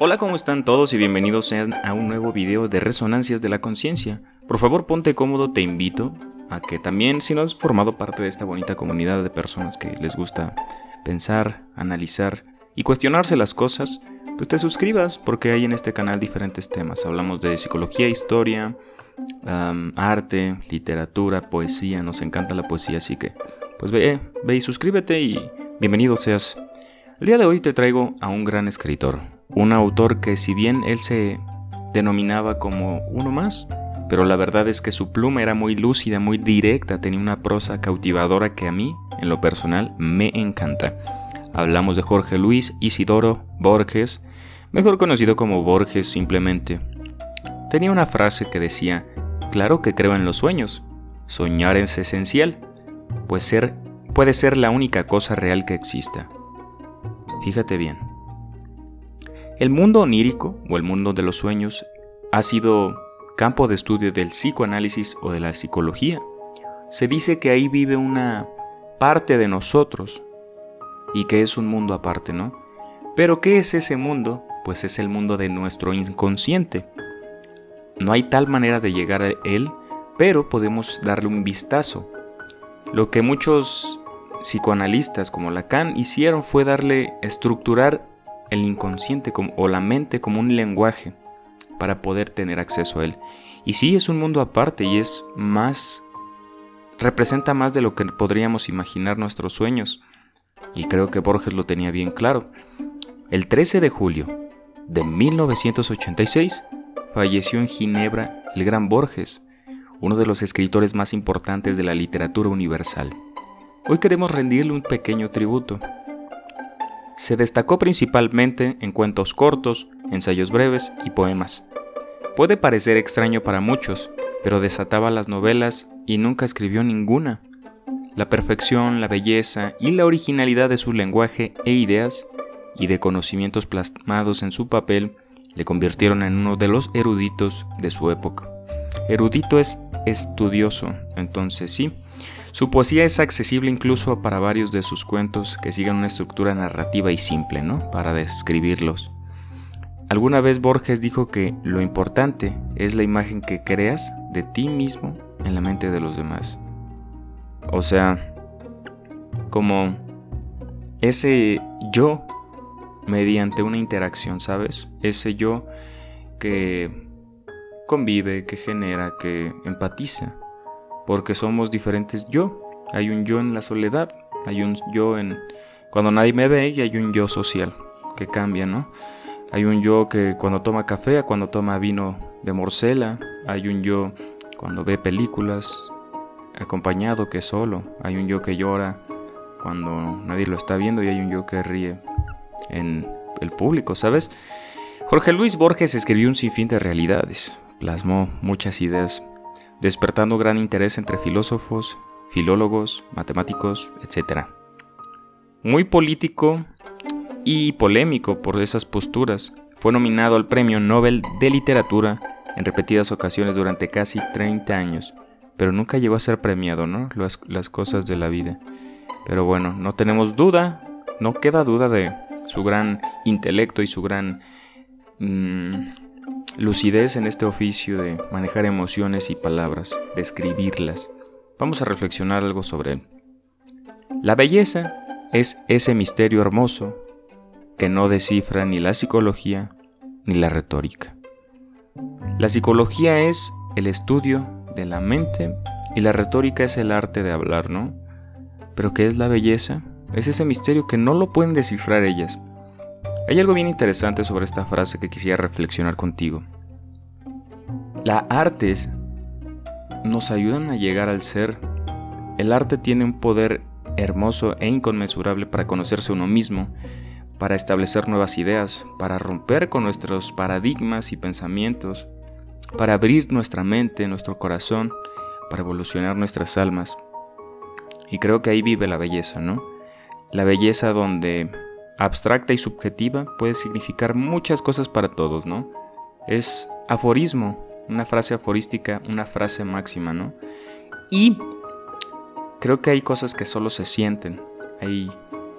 Hola, ¿cómo están todos y bienvenidos sean a un nuevo video de Resonancias de la Conciencia? Por favor, ponte cómodo, te invito a que también, si no has formado parte de esta bonita comunidad de personas que les gusta pensar, analizar y cuestionarse las cosas, pues te suscribas porque hay en este canal diferentes temas. Hablamos de psicología, historia, arte, literatura, poesía, nos encanta la poesía, así que pues ve, ve y suscríbete y bienvenido seas. El día de hoy te traigo a un gran escritor, un autor que si bien él se denominaba como uno más, pero la verdad es que su pluma era muy lúcida, muy directa, tenía una prosa cautivadora que a mí, en lo personal, me encanta. Hablamos de Jorge Luis Isidoro Borges, mejor conocido como Borges simplemente. Tenía una frase que decía, claro que creo en los sueños, soñar es esencial, pues ser puede ser la única cosa real que exista. Fíjate bien. El mundo onírico o el mundo de los sueños ha sido campo de estudio del psicoanálisis o de la psicología. Se dice que ahí vive una parte de nosotros y que es un mundo aparte, ¿no? Pero ¿qué es ese mundo? Pues es el mundo de nuestro inconsciente. No hay tal manera de llegar a él, pero podemos darle un vistazo. Lo que muchos psicoanalistas como Lacan hicieron fue darle, estructurar el inconsciente o la mente como un lenguaje para poder tener acceso a él. Y sí, es un mundo aparte y es más, representa más de lo que podríamos imaginar nuestros sueños. Y creo que Borges lo tenía bien claro. El 13 de julio de 1986 falleció en Ginebra el gran Borges, uno de los escritores más importantes de la literatura universal. Hoy queremos rendirle un pequeño tributo. Se destacó principalmente en cuentos cortos, ensayos breves y poemas. Puede parecer extraño para muchos, pero desataba las novelas y nunca escribió ninguna. La perfección, la belleza y la originalidad de su lenguaje e ideas y de conocimientos plasmados en su papel le convirtieron en uno de los eruditos de su época. Erudito es estudioso, entonces sí. Su poesía es accesible incluso para varios de sus cuentos que sigan una estructura narrativa y simple, ¿no? Para describirlos. Alguna vez Borges dijo que lo importante es la imagen que creas de ti mismo en la mente de los demás. O sea, como ese yo mediante una interacción, ¿sabes? Ese yo que convive, que genera, que empatiza, porque somos diferentes yo. Hay un yo en la soledad, hay un yo en cuando nadie me ve y hay un yo social que cambia, ¿no? Hay un yo que cuando toma café, cuando toma vino de morcela, hay un yo cuando ve películas acompañado que solo, hay un yo que llora cuando nadie lo está viendo y hay un yo que ríe en el público, ¿sabes? Jorge Luis Borges escribió un sinfín de realidades, plasmó muchas ideas, despertando gran interés entre filósofos, filólogos, matemáticos, etc. Muy político y polémico por esas posturas, fue nominado al Premio Nobel de Literatura en repetidas ocasiones durante casi 30 años, pero nunca llegó a ser premiado, ¿no? Las, cosas de la vida. Pero bueno, no tenemos duda, no queda duda de su gran intelecto y su gran mm, lucidez en este oficio de manejar emociones y palabras, de escribirlas. Vamos a reflexionar algo sobre él. La belleza es ese misterio hermoso que no descifra ni la psicología ni la retórica. La psicología es el estudio de la mente y la retórica es el arte de hablar, ¿no? Pero ¿qué es la belleza? Es ese misterio que no lo pueden descifrar ellas. Hay algo bien interesante sobre esta frase que quisiera reflexionar contigo. Las artes nos ayudan a llegar al ser. El arte tiene un poder hermoso e inconmensurable para conocerse uno mismo, para establecer nuevas ideas, para romper con nuestros paradigmas y pensamientos, para abrir nuestra mente, nuestro corazón, para evolucionar nuestras almas. Y creo que ahí vive la belleza, ¿no? La belleza donde abstracta y subjetiva puede significar muchas cosas para todos, ¿no? Es aforismo, una frase aforística, una frase máxima, ¿no? Y creo que hay cosas que solo se sienten. Hay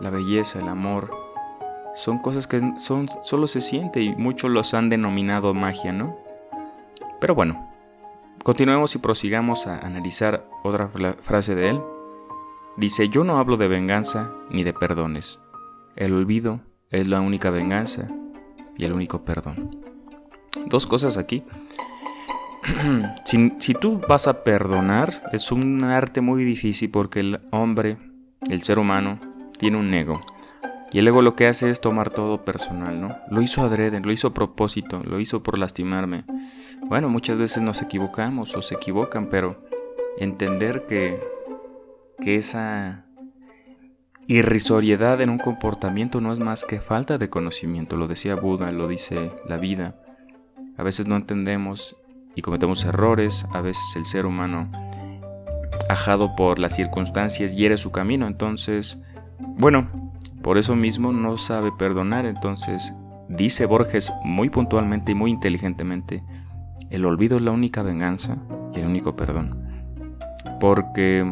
la belleza, el amor, son cosas que son, solo se siente y muchos los han denominado magia, ¿no? Pero bueno, continuemos y prosigamos a analizar otra frase de él. Dice, yo no hablo de venganza ni de perdones. El olvido es la única venganza y el único perdón. Dos cosas aquí. si, tú vas a perdonar, es un arte muy difícil porque el hombre, el ser humano, tiene un ego. Y el ego lo que hace es tomar todo personal, ¿no? Lo hizo adrede, lo hizo a propósito, lo hizo por lastimarme. Bueno, muchas veces nos equivocamos o se equivocan, pero entender que, que esa irrisoriedad en un comportamiento no es más que falta de conocimiento. Lo decía Buda, lo dice la vida. A veces no entendemos y cometemos errores, a veces el ser humano, ajado por las circunstancias, hiere su camino. Entonces, bueno, por eso mismo no sabe perdonar, entonces dice Borges muy puntualmente y muy inteligentemente, el olvido es la única venganza y el único perdón. Porque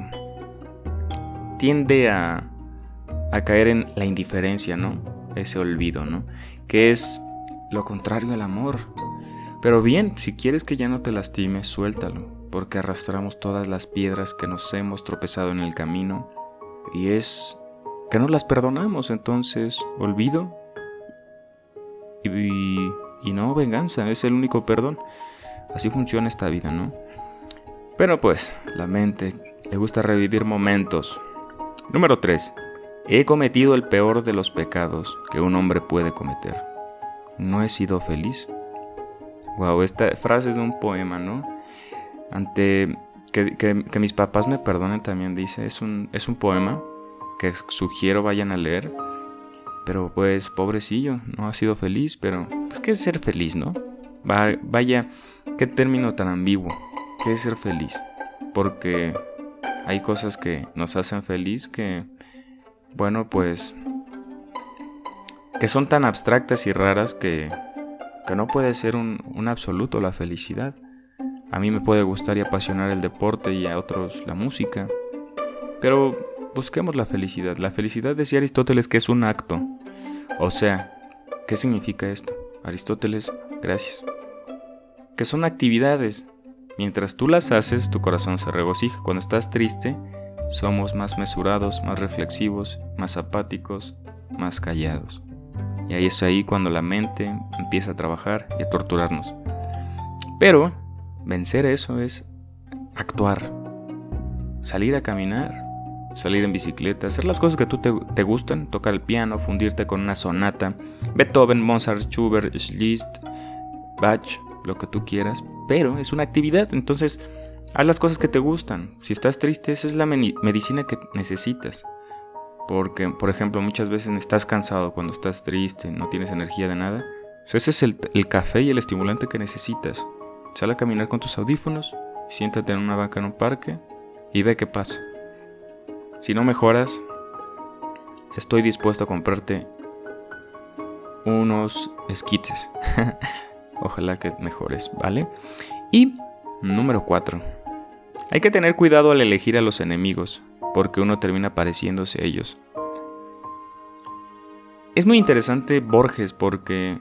tiende a, a caer en la indiferencia, ¿no? Ese olvido, ¿no? Que es lo contrario al amor. Pero bien, si quieres que ya no te lastimes, suéltalo, porque arrastramos todas las piedras que nos hemos tropezado en el camino y es que no las perdonamos, entonces olvido y, y, no venganza, es el único perdón. Así funciona esta vida, ¿no? Pero pues, la mente le gusta revivir momentos. Número 3. He cometido el peor de los pecados que un hombre puede cometer. No he sido feliz. Wow, esta frase es de un poema, ¿no? Ante que, mis papás me perdonen también dice, es un, es un poema que sugiero vayan a leer. Pero pues, pobrecillo, no ha sido feliz, pero pues qué es ser feliz, ¿no? vaya, qué término tan ambiguo. ¿Qué es ser feliz? Porque hay cosas que nos hacen feliz que, bueno, pues, que son tan abstractas y raras que, que no puede ser un, absoluto la felicidad. A mí me puede gustar y apasionar el deporte y a otros la música. Pero busquemos la felicidad. La felicidad decía Aristóteles que es un acto. O sea, ¿qué significa esto? Aristóteles, gracias. Que son actividades. Mientras tú las haces, tu corazón se regocija. Cuando estás triste, somos más mesurados, más reflexivos, más apáticos, más callados. Y ahí es ahí cuando la mente empieza a trabajar y a torturarnos. Pero vencer eso es actuar, salir a caminar, salir en bicicleta, hacer las cosas que tú te, gustan, tocar el piano, fundirte con una sonata, Beethoven, Mozart, Schubert, Liszt, Bach, lo que tú quieras, pero es una actividad, entonces haz las cosas que te gustan. Si estás triste, esa es la medicina que necesitas. Porque, por ejemplo, muchas veces estás cansado cuando estás triste, no tienes energía de nada. ese es el, el café y el estimulante que necesitas. Sal a caminar con tus audífonos, siéntate en una banca en un parque y ve qué pasa. Si no mejoras, estoy dispuesto a comprarte unos esquites. Ojalá que mejores, ¿vale? Y número 4. Hay que tener cuidado al elegir a los enemigos, porque uno termina pareciéndose a ellos. Es muy interesante Borges porque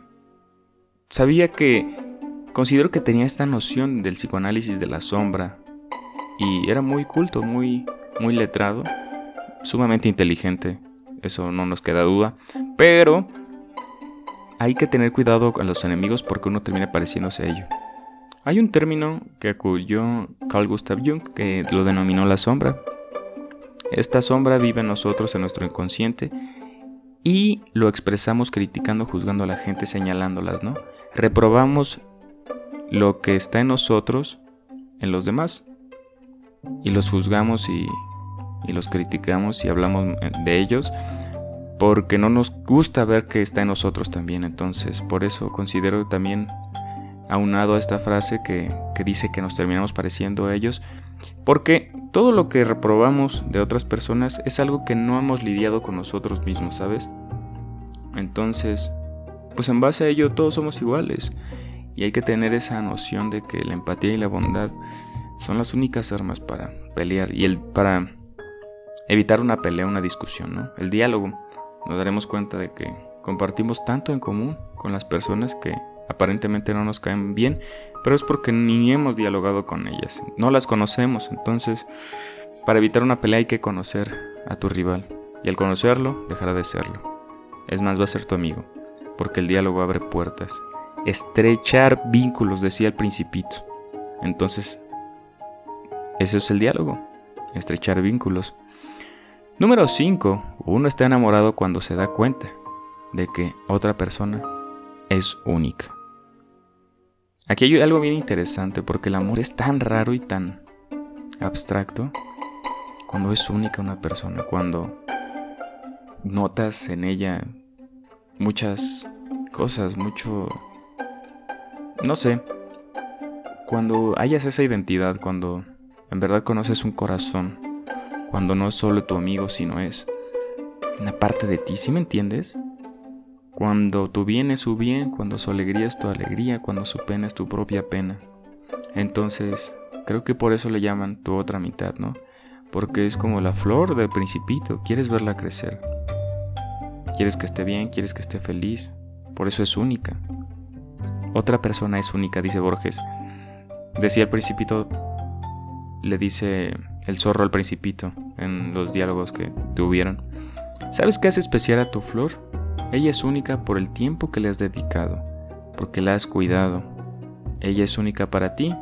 sabía que considero que tenía esta noción del psicoanálisis de la sombra y era muy culto, muy muy letrado sumamente inteligente, eso no nos queda duda, pero hay que tener cuidado con los enemigos porque uno termina pareciéndose a ellos. Hay un término que acudió Carl Gustav Jung que lo denominó la sombra. Esta sombra vive en nosotros, en nuestro inconsciente, y lo expresamos criticando, juzgando a la gente, señalándolas, ¿no? Reprobamos lo que está en nosotros en los demás y los juzgamos y los criticamos y hablamos de ellos porque no nos gusta ver que está en nosotros también. Entonces, por eso considero también aunado a esta frase que, que dice que nos terminamos pareciendo a ellos, porque todo lo que reprobamos de otras personas es algo que no hemos lidiado con nosotros mismos, ¿sabes? Entonces, pues en base a ello todos somos iguales y hay que tener esa noción de que la empatía y la bondad son las únicas armas para pelear y el para evitar una pelea, una discusión, ¿no? El diálogo. Nos daremos cuenta de que compartimos tanto en común con las personas que aparentemente no nos caen bien, pero es porque ni hemos dialogado con ellas, no las conocemos, entonces para evitar una pelea hay que conocer a tu rival, y al conocerlo dejará de serlo. Es más, va a ser tu amigo, porque el diálogo abre puertas. Estrechar vínculos, decía el principito. Entonces, eso es el diálogo, estrechar vínculos. Número 5. Uno está enamorado cuando se da cuenta de que otra persona es única. Aquí hay algo bien interesante porque el amor es tan raro y tan abstracto cuando es única una persona, cuando notas en ella muchas cosas, mucho... No sé, cuando hayas esa identidad, cuando en verdad conoces un corazón, cuando no es solo tu amigo, sino es una parte de ti, ¿sí me entiendes? Cuando tu bien es su bien, cuando su alegría es tu alegría, cuando su pena es tu propia pena. Entonces, creo que por eso le llaman tu otra mitad, ¿no? Porque es como la flor del principito, quieres verla crecer. Quieres que esté bien, quieres que esté feliz, por eso es única. Otra persona es única, dice Borges. Decía el principito, le dice el zorro al principito en los diálogos que tuvieron. ¿Sabes qué hace especial a tu flor? Ella es única por el tiempo que le has dedicado, porque la has cuidado. Ella es única para ti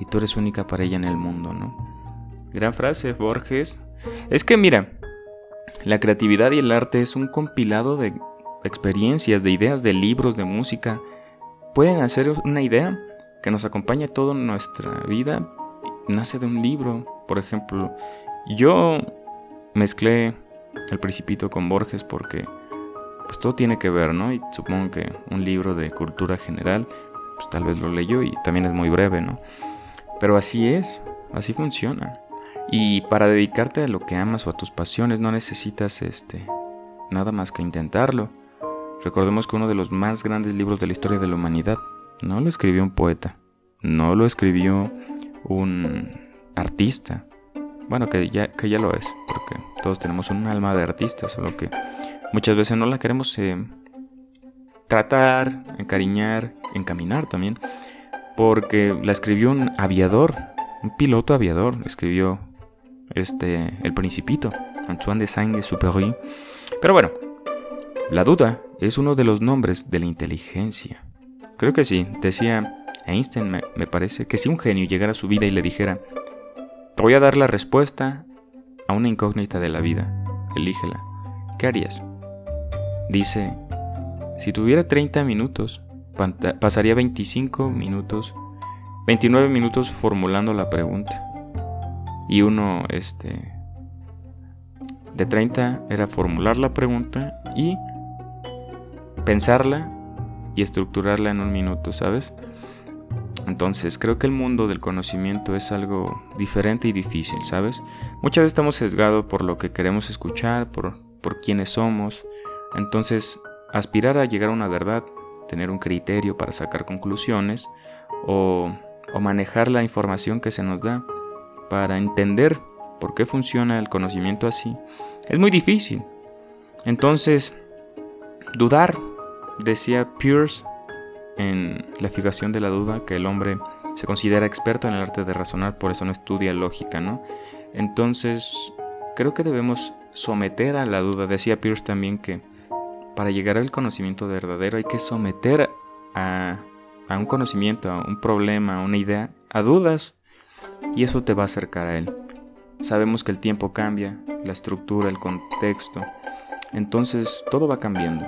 y tú eres única para ella en el mundo, ¿no? Gran frase, Borges. Es que mira, la creatividad y el arte es un compilado de experiencias, de ideas, de libros, de música. Pueden hacer una idea que nos acompañe toda nuestra vida. Nace de un libro, por ejemplo. Yo mezclé El Principito con Borges porque pues todo tiene que ver, ¿no? Y supongo que un libro de cultura general, pues tal vez lo leyó y también es muy breve, ¿no? Pero así es, así funciona. Y para dedicarte a lo que amas o a tus pasiones no necesitas este nada más que intentarlo. Recordemos que uno de los más grandes libros de la historia de la humanidad no lo escribió un poeta, no lo escribió un artista. Bueno, que ya, que ya lo es, porque todos tenemos un alma de artista, solo que muchas veces no la queremos eh, tratar, encariñar, encaminar también, porque la escribió un aviador, un piloto aviador, escribió este El Principito, Antoine de Saint-Exupéry. Pero bueno, la duda es uno de los nombres de la inteligencia. Creo que sí, decía Einstein, me, me parece, que si un genio llegara a su vida y le dijera, te voy a dar la respuesta a una incógnita de la vida, elígela, ¿qué harías? Dice, si tuviera 30 minutos, pasaría 25 minutos, 29 minutos formulando la pregunta. Y uno, este, de 30 era formular la pregunta y pensarla y estructurarla en un minuto, ¿sabes? Entonces, creo que el mundo del conocimiento es algo diferente y difícil, ¿sabes? Muchas veces estamos sesgados por lo que queremos escuchar, por, por quiénes somos, entonces, aspirar a llegar a una verdad, tener un criterio para sacar conclusiones o, manejar la información que se nos da para entender por qué funciona el conocimiento así, es muy difícil. Entonces, dudar, decía Peirce en La fijación de la duda, que el hombre se considera experto en el arte de razonar, por eso no estudia lógica, ¿no? Entonces, creo que debemos someter a la duda. Decía Peirce también que para llegar al conocimiento verdadero hay que someter a, un conocimiento, a un problema, a una idea, a dudas, y eso te va a acercar a él. Sabemos que el tiempo cambia, la estructura, el contexto, entonces todo va cambiando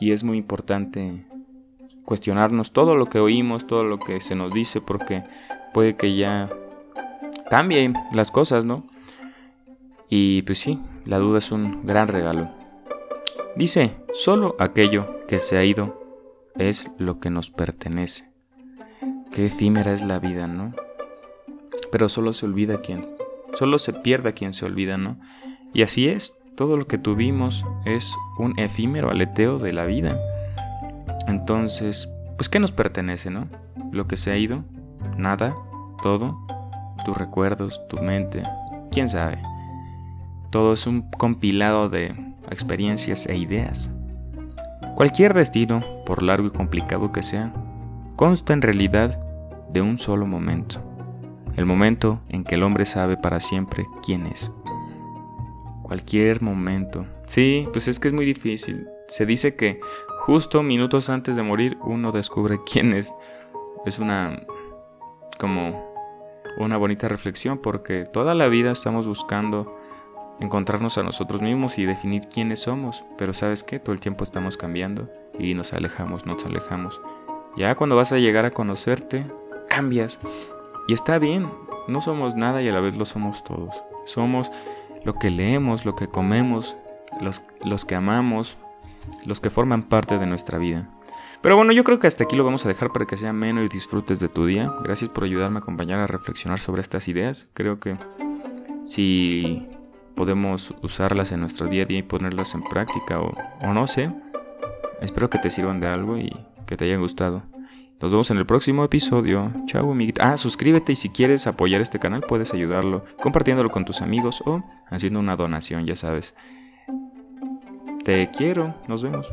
y es muy importante cuestionarnos todo lo que oímos, todo lo que se nos dice, porque puede que ya cambien las cosas, ¿no? Y pues sí, la duda es un gran regalo. Dice, solo aquello que se ha ido es lo que nos pertenece. Qué efímera es la vida, ¿no? Pero solo se olvida quien, solo se pierde quien se olvida, ¿no? Y así es, todo lo que tuvimos es un efímero aleteo de la vida. Entonces, pues ¿qué nos pertenece, no? Lo que se ha ido, nada, todo, tus recuerdos, tu mente, quién sabe. Todo es un compilado de experiencias e ideas. Cualquier destino, por largo y complicado que sea, consta en realidad de un solo momento. El momento en que el hombre sabe para siempre quién es. Cualquier momento. Sí, pues es que es muy difícil. Se dice que justo minutos antes de morir uno descubre quién es. Es una como una bonita reflexión porque toda la vida estamos buscando encontrarnos a nosotros mismos y definir quiénes somos, pero sabes qué, todo el tiempo estamos cambiando y nos alejamos, nos alejamos. Ya cuando vas a llegar a conocerte, cambias. Y está bien, no somos nada y a la vez lo somos todos. Somos lo que leemos, lo que comemos, los, los que amamos, los que forman parte de nuestra vida. Pero bueno, yo creo que hasta aquí lo vamos a dejar para que sea menos y disfrutes de tu día. Gracias por ayudarme a acompañar a reflexionar sobre estas ideas. Creo que si podemos usarlas en nuestro día a día y ponerlas en práctica o, o no sé, espero que te sirvan de algo y que te hayan gustado. Nos vemos en el próximo episodio. Chao, amiguito. Ah, suscríbete y si quieres apoyar este canal puedes ayudarlo compartiéndolo con tus amigos o haciendo una donación, ya sabes. Te quiero. Nos vemos.